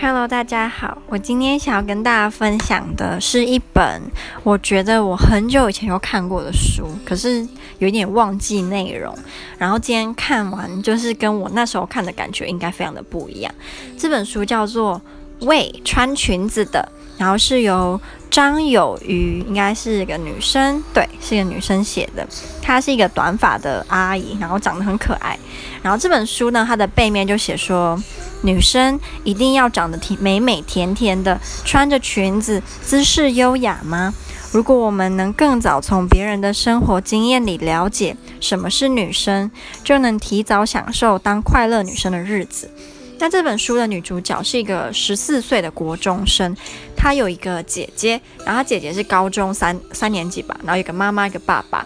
Hello，大家好。我今天想要跟大家分享的是一本我觉得我很久以前就看过的书，可是有点忘记内容。然后今天看完，就是跟我那时候看的感觉应该非常的不一样。这本书叫做《喂，穿裙子的》，然后是由张友渔，应该是一个女生，对，是一个女生写的。她是一个短发的阿姨，然后长得很可爱。然后这本书呢，它的背面就写说。女生一定要长得甜美美甜甜的，穿着裙子姿势优雅吗？如果我们能更早从别人的生活经验里了解什么是女生，就能提早享受当快乐女生的日子。那这本书的女主角是一个十四岁的国中生，她有一个姐姐，然后她姐姐是高中三三年级吧，然后有个妈妈，一个爸爸。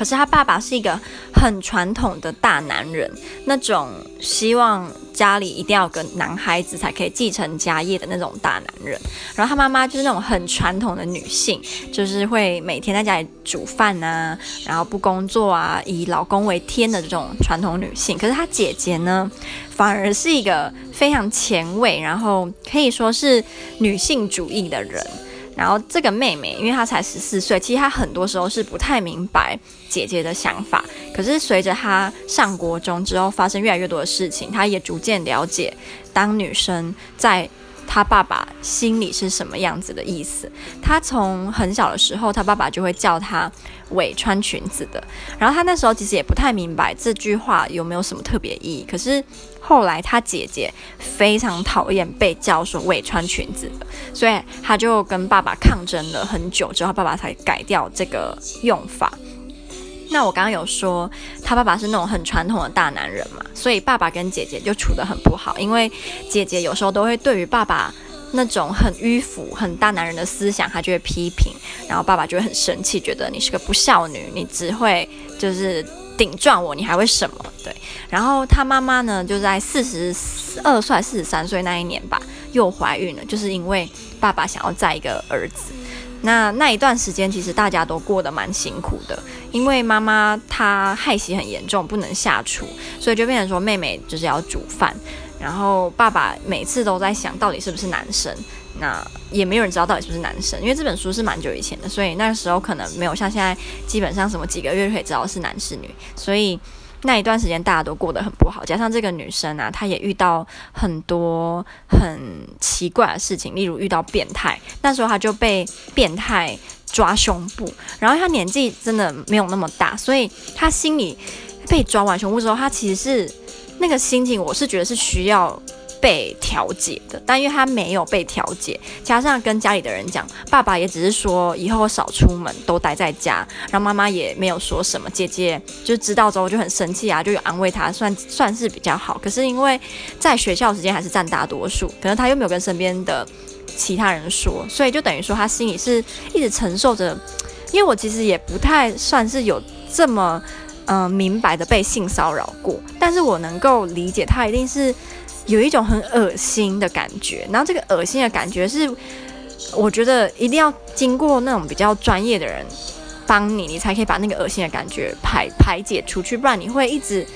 可是他爸爸是一个很传统的大男人，那种希望家里一定要有个男孩子才可以继承家业的那种大男人。然后他妈妈就是那种很传统的女性，就是会每天在家里煮饭啊，然后不工作啊，以老公为天的这种传统女性。可是他姐姐呢，反而是一个非常前卫，然后可以说是女性主义的人。然后这个妹妹，因为她才十四岁，其实她很多时候是不太明白姐姐的想法。可是随着她上国中之后，发生越来越多的事情，她也逐渐了解当女生在他爸爸心里是什么样子的意思。他从很小的时候，他爸爸就会叫他“伪穿裙子的”。然后他那时候其实也不太明白这句话有没有什么特别意义。可是后来，他姐姐非常讨厌被叫说“伪穿裙子的”，所以他就跟爸爸抗争了很久，之后爸爸才改掉这个用法。那我刚刚有说，他爸爸是那种很传统的大男人嘛，所以爸爸跟姐姐就处得很不好，因为姐姐有时候都会对于爸爸那种很迂腐、很大男人的思想，他就会批评，然后爸爸就会很生气，觉得你是个不孝女，你只会就是。顶撞我，你还会什么？对，然后他妈妈呢，就在四十二岁、四十三岁那一年吧，又怀孕了，就是因为爸爸想要再一个儿子。那那一段时间，其实大家都过得蛮辛苦的，因为妈妈她害喜很严重，不能下厨，所以就变成说妹妹就是要煮饭，然后爸爸每次都在想到底是不是男生。那也没有人知道到底是不是男生，因为这本书是蛮久以前的，所以那时候可能没有像现在基本上什么几个月就可以知道是男是女，所以那一段时间大家都过得很不好。加上这个女生啊，她也遇到很多很奇怪的事情，例如遇到变态，那时候她就被变态抓胸部，然后她年纪真的没有那么大，所以她心里被抓完胸部之后，她其实是那个心情，我是觉得是需要。被调解的，但因为他没有被调解，加上跟家里的人讲，爸爸也只是说以后少出门，都待在家，然后妈妈也没有说什么。姐姐就知道之后就很生气啊，就有安慰他，算算是比较好。可是因为在学校时间还是占大多数，可能他又没有跟身边的其他人说，所以就等于说他心里是一直承受着。因为我其实也不太算是有这么、呃、明白的被性骚扰过，但是我能够理解他一定是。有一种很恶心的感觉，然后这个恶心的感觉是，我觉得一定要经过那种比较专业的人帮你，你才可以把那个恶心的感觉排排解出去，不然你会一直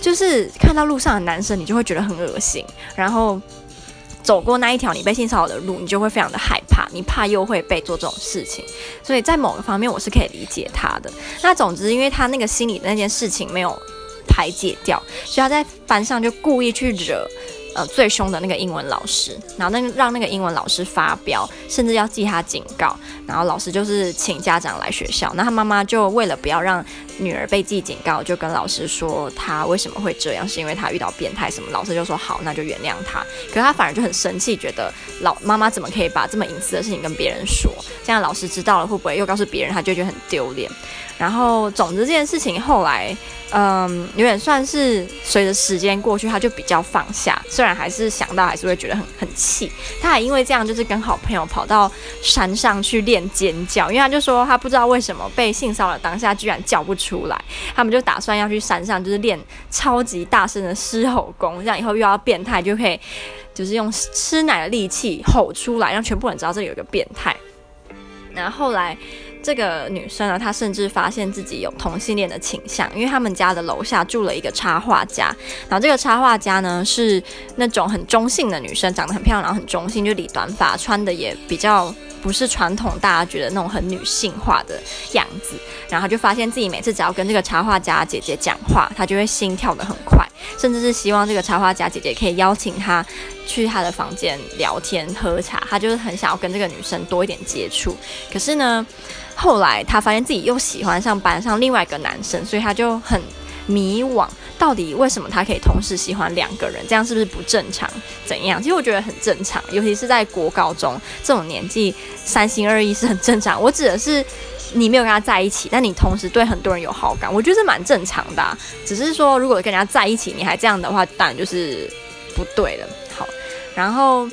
就是看到路上的男生，你就会觉得很恶心，然后走过那一条你被性骚扰的路，你就会非常的害怕，你怕又会被做这种事情，所以在某个方面我是可以理解他的。那总之，因为他那个心里的那件事情没有排解掉，所以他在班上就故意去惹。呃，最凶的那个英文老师，然后那个让那个英文老师发飙，甚至要记他警告。然后老师就是请家长来学校，那他妈妈就为了不要让女儿被记警告，就跟老师说他为什么会这样，是因为他遇到变态什么。老师就说好，那就原谅他。可是他反而就很生气，觉得老妈妈怎么可以把这么隐私的事情跟别人说？这样老师知道了会不会又告诉别人？他就觉得很丢脸。然后总之这件事情后来，嗯，有点算是随着时间过去，他就比较放下。虽然还是想到还是会觉得很很气，他还因为这样就是跟好朋友跑到山上去练尖叫，因为他就说他不知道为什么被性骚扰当下居然叫不出来，他们就打算要去山上就是练超级大声的狮吼功，这样以后遇到变态就可以就是用吃奶的力气吼出来，让全部人知道这有一个变态。然后后来这个女生呢，她甚至发现自己有同性恋的倾向，因为他们家的楼下住了一个插画家，然后这个插画家呢是那种很中性的女生，长得很漂亮，然后很中性，就理短发，穿的也比较不是传统大家觉得那种很女性化的样子，然后她就发现自己每次只要跟这个插画家姐姐讲话，她就会心跳得很快，甚至是希望这个插画家姐姐可以邀请她去她的房间聊天喝茶，她就是很想要跟这个女生多一点接触，可是呢。后来他发现自己又喜欢上班上另外一个男生，所以他就很迷惘，到底为什么他可以同时喜欢两个人？这样是不是不正常？怎样？其实我觉得很正常，尤其是在国高中这种年纪，三心二意是很正常。我指的是你没有跟他在一起，但你同时对很多人有好感，我觉得是蛮正常的。只是说，如果跟人家在一起，你还这样的话，当然就是不对了。好，然后。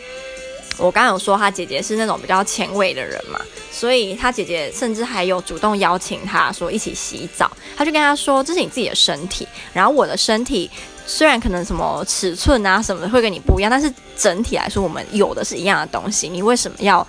我刚刚有说他姐姐是那种比较前卫的人嘛，所以他姐姐甚至还有主动邀请他说一起洗澡。他就跟他说：“这是你自己的身体，然后我的身体虽然可能什么尺寸啊什么的会跟你不一样，但是整体来说我们有的是一样的东西。你为什么要？”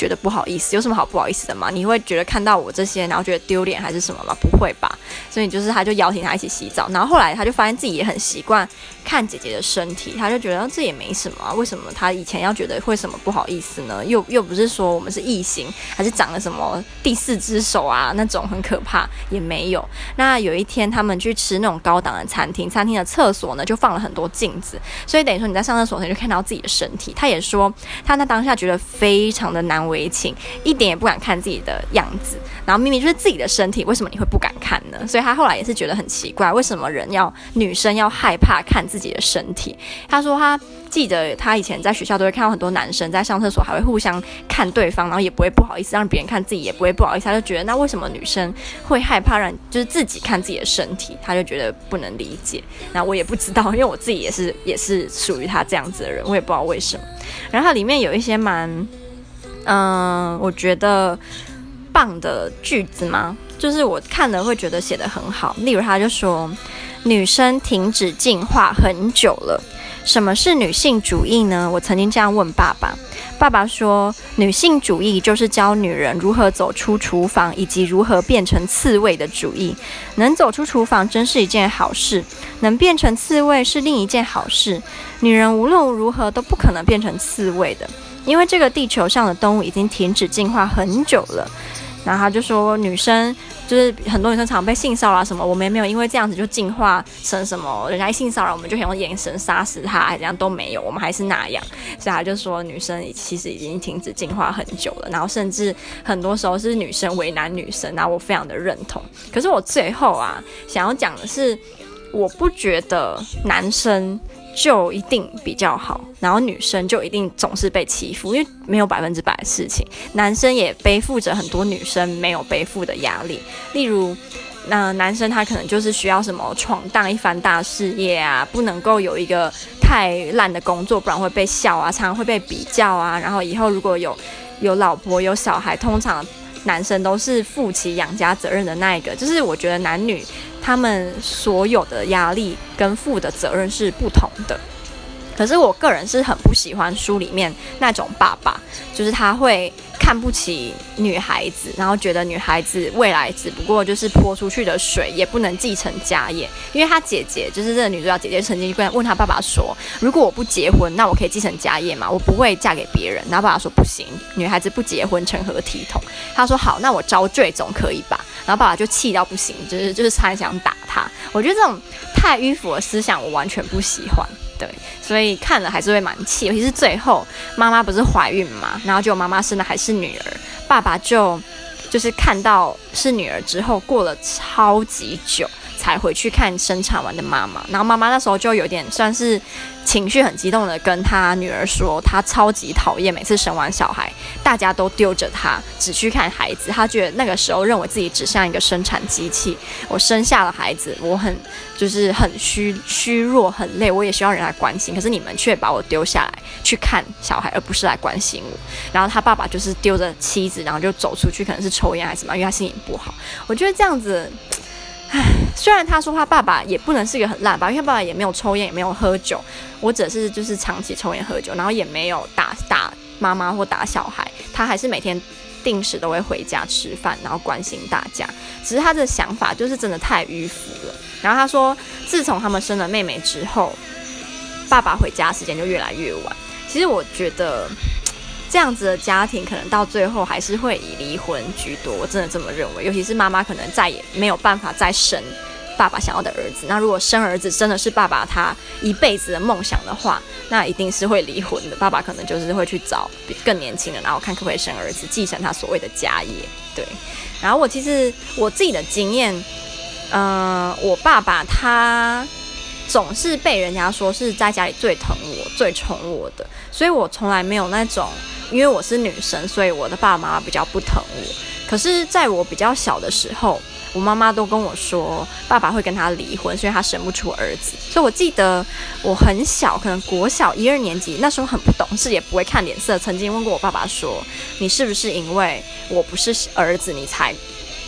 觉得不好意思，有什么好不好意思的吗？你会觉得看到我这些，然后觉得丢脸还是什么吗？不会吧。所以就是，他就邀请他一起洗澡，然后后来他就发现自己也很习惯看姐姐的身体，他就觉得这也没什么。为什么他以前要觉得会什么不好意思呢？又又不是说我们是异性，还是长了什么第四只手啊那种很可怕，也没有。那有一天他们去吃那种高档的餐厅，餐厅的厕所呢就放了很多镜子，所以等于说你在上厕所你就看到自己的身体。他也说他那当下觉得非常的难为情，一点也不敢看自己的样子，然后明明就是自己的身体，为什么你会不敢看呢？所以他后来也是觉得很奇怪，为什么人要女生要害怕看自己的身体？他说他记得他以前在学校都会看到很多男生在上厕所还会互相看对方，然后也不会不好意思让别人看自己，也不会不好意思，他就觉得那为什么女生会害怕让就是自己看自己的身体？他就觉得不能理解。那我也不知道，因为我自己也是也是属于他这样子的人，我也不知道为什么。然后里面有一些蛮。嗯，我觉得棒的句子吗？就是我看了会觉得写得很好。例如，他就说：“女生停止进化很久了。”什么是女性主义呢？我曾经这样问爸爸，爸爸说：“女性主义就是教女人如何走出厨房，以及如何变成刺猬的主义。能走出厨房真是一件好事，能变成刺猬是另一件好事。女人无论如何都不可能变成刺猬的。”因为这个地球上的动物已经停止进化很久了，然后他就说，女生就是很多女生常被性骚扰什么，我们也没有因为这样子就进化成什么，人家性骚扰我们就想用眼神杀死他，还怎样都没有，我们还是那样，所以他就说女生其实已经停止进化很久了，然后甚至很多时候是女生为难女生，然后我非常的认同。可是我最后啊想要讲的是，我不觉得男生。就一定比较好，然后女生就一定总是被欺负，因为没有百分之百的事情，男生也背负着很多女生没有背负的压力。例如，那、男生他可能就是需要什么闯荡一番大事业啊，不能够有一个太烂的工作，不然会被笑啊，常常会被比较啊。然后以后如果有有老婆有小孩，通常男生都是负起养家责任的那一个。就是我觉得男女。他们所有的压力跟负的责任是不同的，可是我个人是很不喜欢书里面那种爸爸，就是他会看不起女孩子，然后觉得女孩子未来只不过就是泼出去的水，也不能继承家业。因为他姐姐就是这个女主角姐姐曾经问问他爸爸说：“如果我不结婚，那我可以继承家业吗？我不会嫁给别人。”然后爸爸说：“不行，女孩子不结婚成何体统？”他说：“好，那我遭罪总可以吧？”然后爸爸就气到不行，就是就是差想打他。我觉得这种太迂腐的思想，我完全不喜欢。对，所以看了还是会蛮气。尤其是最后妈妈不是怀孕嘛，然后就妈妈生的还是女儿，爸爸就就是看到是女儿之后，过了超级久。才回去看生产完的妈妈，然后妈妈那时候就有点算是情绪很激动的跟她女儿说，她超级讨厌每次生完小孩，大家都丢着她，只去看孩子。她觉得那个时候认为自己只像一个生产机器。我生下了孩子，我很就是很虚虚弱，很累，我也需要人来关心。可是你们却把我丢下来去看小孩，而不是来关心我。然后他爸爸就是丢着妻子，然后就走出去，可能是抽烟还是什么，因为他心情不好。我觉得这样子。唉，虽然他说他爸爸也不能是一个很烂爸，因为爸爸也没有抽烟，也没有喝酒，我只是就是长期抽烟喝酒，然后也没有打打妈妈或打小孩，他还是每天定时都会回家吃饭，然后关心大家。只是他的想法就是真的太迂腐了。然后他说，自从他们生了妹妹之后，爸爸回家时间就越来越晚。其实我觉得这样子的家庭可能到最后还是会以离婚居多，我真的这么认为。尤其是妈妈可能再也没有办法再生。爸爸想要的儿子，那如果生儿子真的是爸爸他一辈子的梦想的话，那一定是会离婚的。爸爸可能就是会去找更年轻的，然后看可不可以生儿子，继承他所谓的家业。对，然后我其实我自己的经验，嗯、我爸爸他总是被人家说是在家里最疼我、最宠我的，所以我从来没有那种，因为我是女生，所以我的爸爸妈妈比较不疼我。可是在我比较小的时候，我妈妈都跟我说，爸爸会跟他离婚，所以他生不出儿子。所以我记得我很小，可能国小一二年级，那时候很不懂事，也不会看脸色。曾经问过我爸爸说：“你是不是因为我不是儿子，你才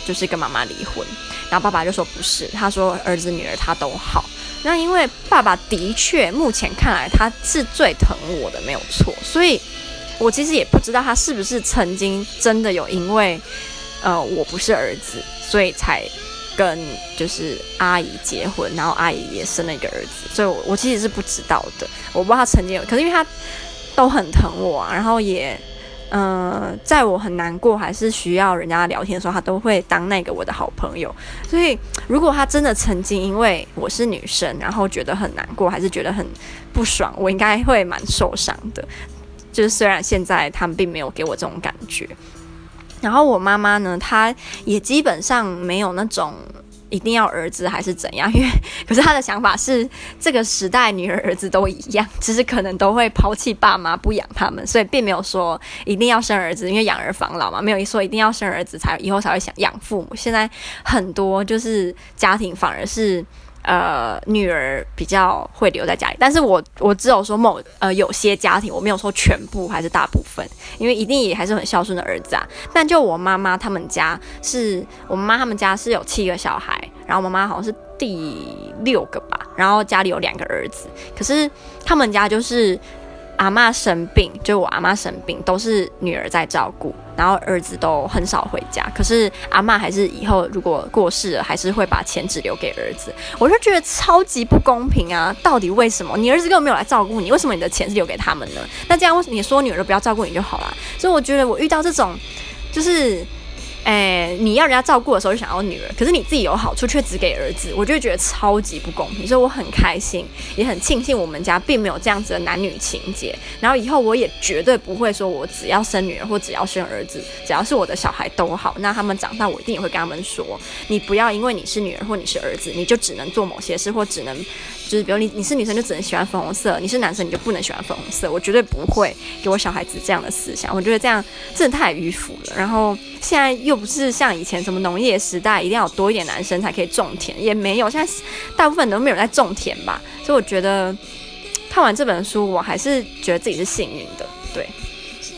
就是跟妈妈离婚？”然后爸爸就说：“不是，他说儿子女儿他都好。”那因为爸爸的确目前看来他是最疼我的，没有错。所以我其实也不知道他是不是曾经真的有因为。呃，我不是儿子，所以才跟就是阿姨结婚，然后阿姨也生了一个儿子，所以我我其实是不知道的，我不知道他曾经有，可是因为他都很疼我啊，然后也，呃，在我很难过还是需要人家聊天的时候，他都会当那个我的好朋友，所以如果他真的曾经因为我是女生，然后觉得很难过，还是觉得很不爽，我应该会蛮受伤的，就是虽然现在他们并没有给我这种感觉。然后我妈妈呢，她也基本上没有那种一定要儿子还是怎样，因为可是她的想法是这个时代女儿儿子都一样，只是可能都会抛弃爸妈不养他们，所以并没有说一定要生儿子，因为养儿防老嘛，没有说一定要生儿子才以后才会想养父母。现在很多就是家庭反而是。呃，女儿比较会留在家里，但是我我只有说某呃有些家庭，我没有说全部还是大部分，因为一定也还是很孝顺的儿子啊。但就我妈妈他们家是，我妈他们家是有七个小孩，然后我妈妈好像是第六个吧，然后家里有两个儿子，可是他们家就是。阿嬷生病，就我阿嬷生病，都是女儿在照顾，然后儿子都很少回家。可是阿嬷还是以后如果过世了，还是会把钱只留给儿子。我就觉得超级不公平啊！到底为什么？你儿子根本没有来照顾你，为什么你的钱是留给他们呢？那这样，为什么你说女儿不要照顾你就好了？所以我觉得我遇到这种，就是。哎，你要人家照顾的时候就想要女儿，可是你自己有好处却只给儿子，我就觉得超级不公平。所以我很开心，也很庆幸我们家并没有这样子的男女情结。然后以后我也绝对不会说我只要生女儿或只要生儿子，只要是我的小孩都好。那他们长大，我一定也会跟他们说，你不要因为你是女儿或你是儿子，你就只能做某些事或只能。就是比如你你是女生就只能喜欢粉红色，你是男生你就不能喜欢粉红色。我绝对不会给我小孩子这样的思想，我觉得这样真的太迂腐了。然后现在又不是像以前什么农业时代，一定要多一点男生才可以种田，也没有。现在大部分都没有在种田吧。所以我觉得看完这本书，我还是觉得自己是幸运的。对，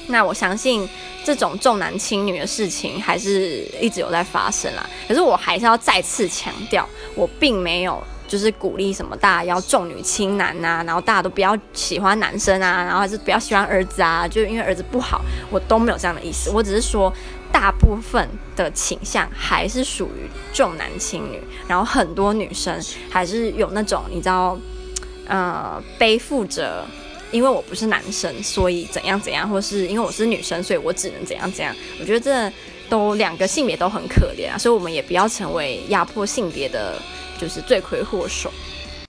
那我相信这种重男轻女的事情还是一直有在发生啦。可是我还是要再次强调，我并没有。就是鼓励什么大家要重女轻男呐，然后大家都不要喜欢男生啊，然后还是不要喜欢儿子啊，就因为儿子不好，我都没有这样的意思。我只是说，大部分的倾向还是属于重男轻女，然后很多女生还是有那种你知道，呃，背负着因为我不是男生，所以怎样怎样，或是因为我是女生，所以我只能怎样怎样。我觉得这都两个性别都很可怜啊，所以我们也不要成为压迫性别的。就是罪魁祸首。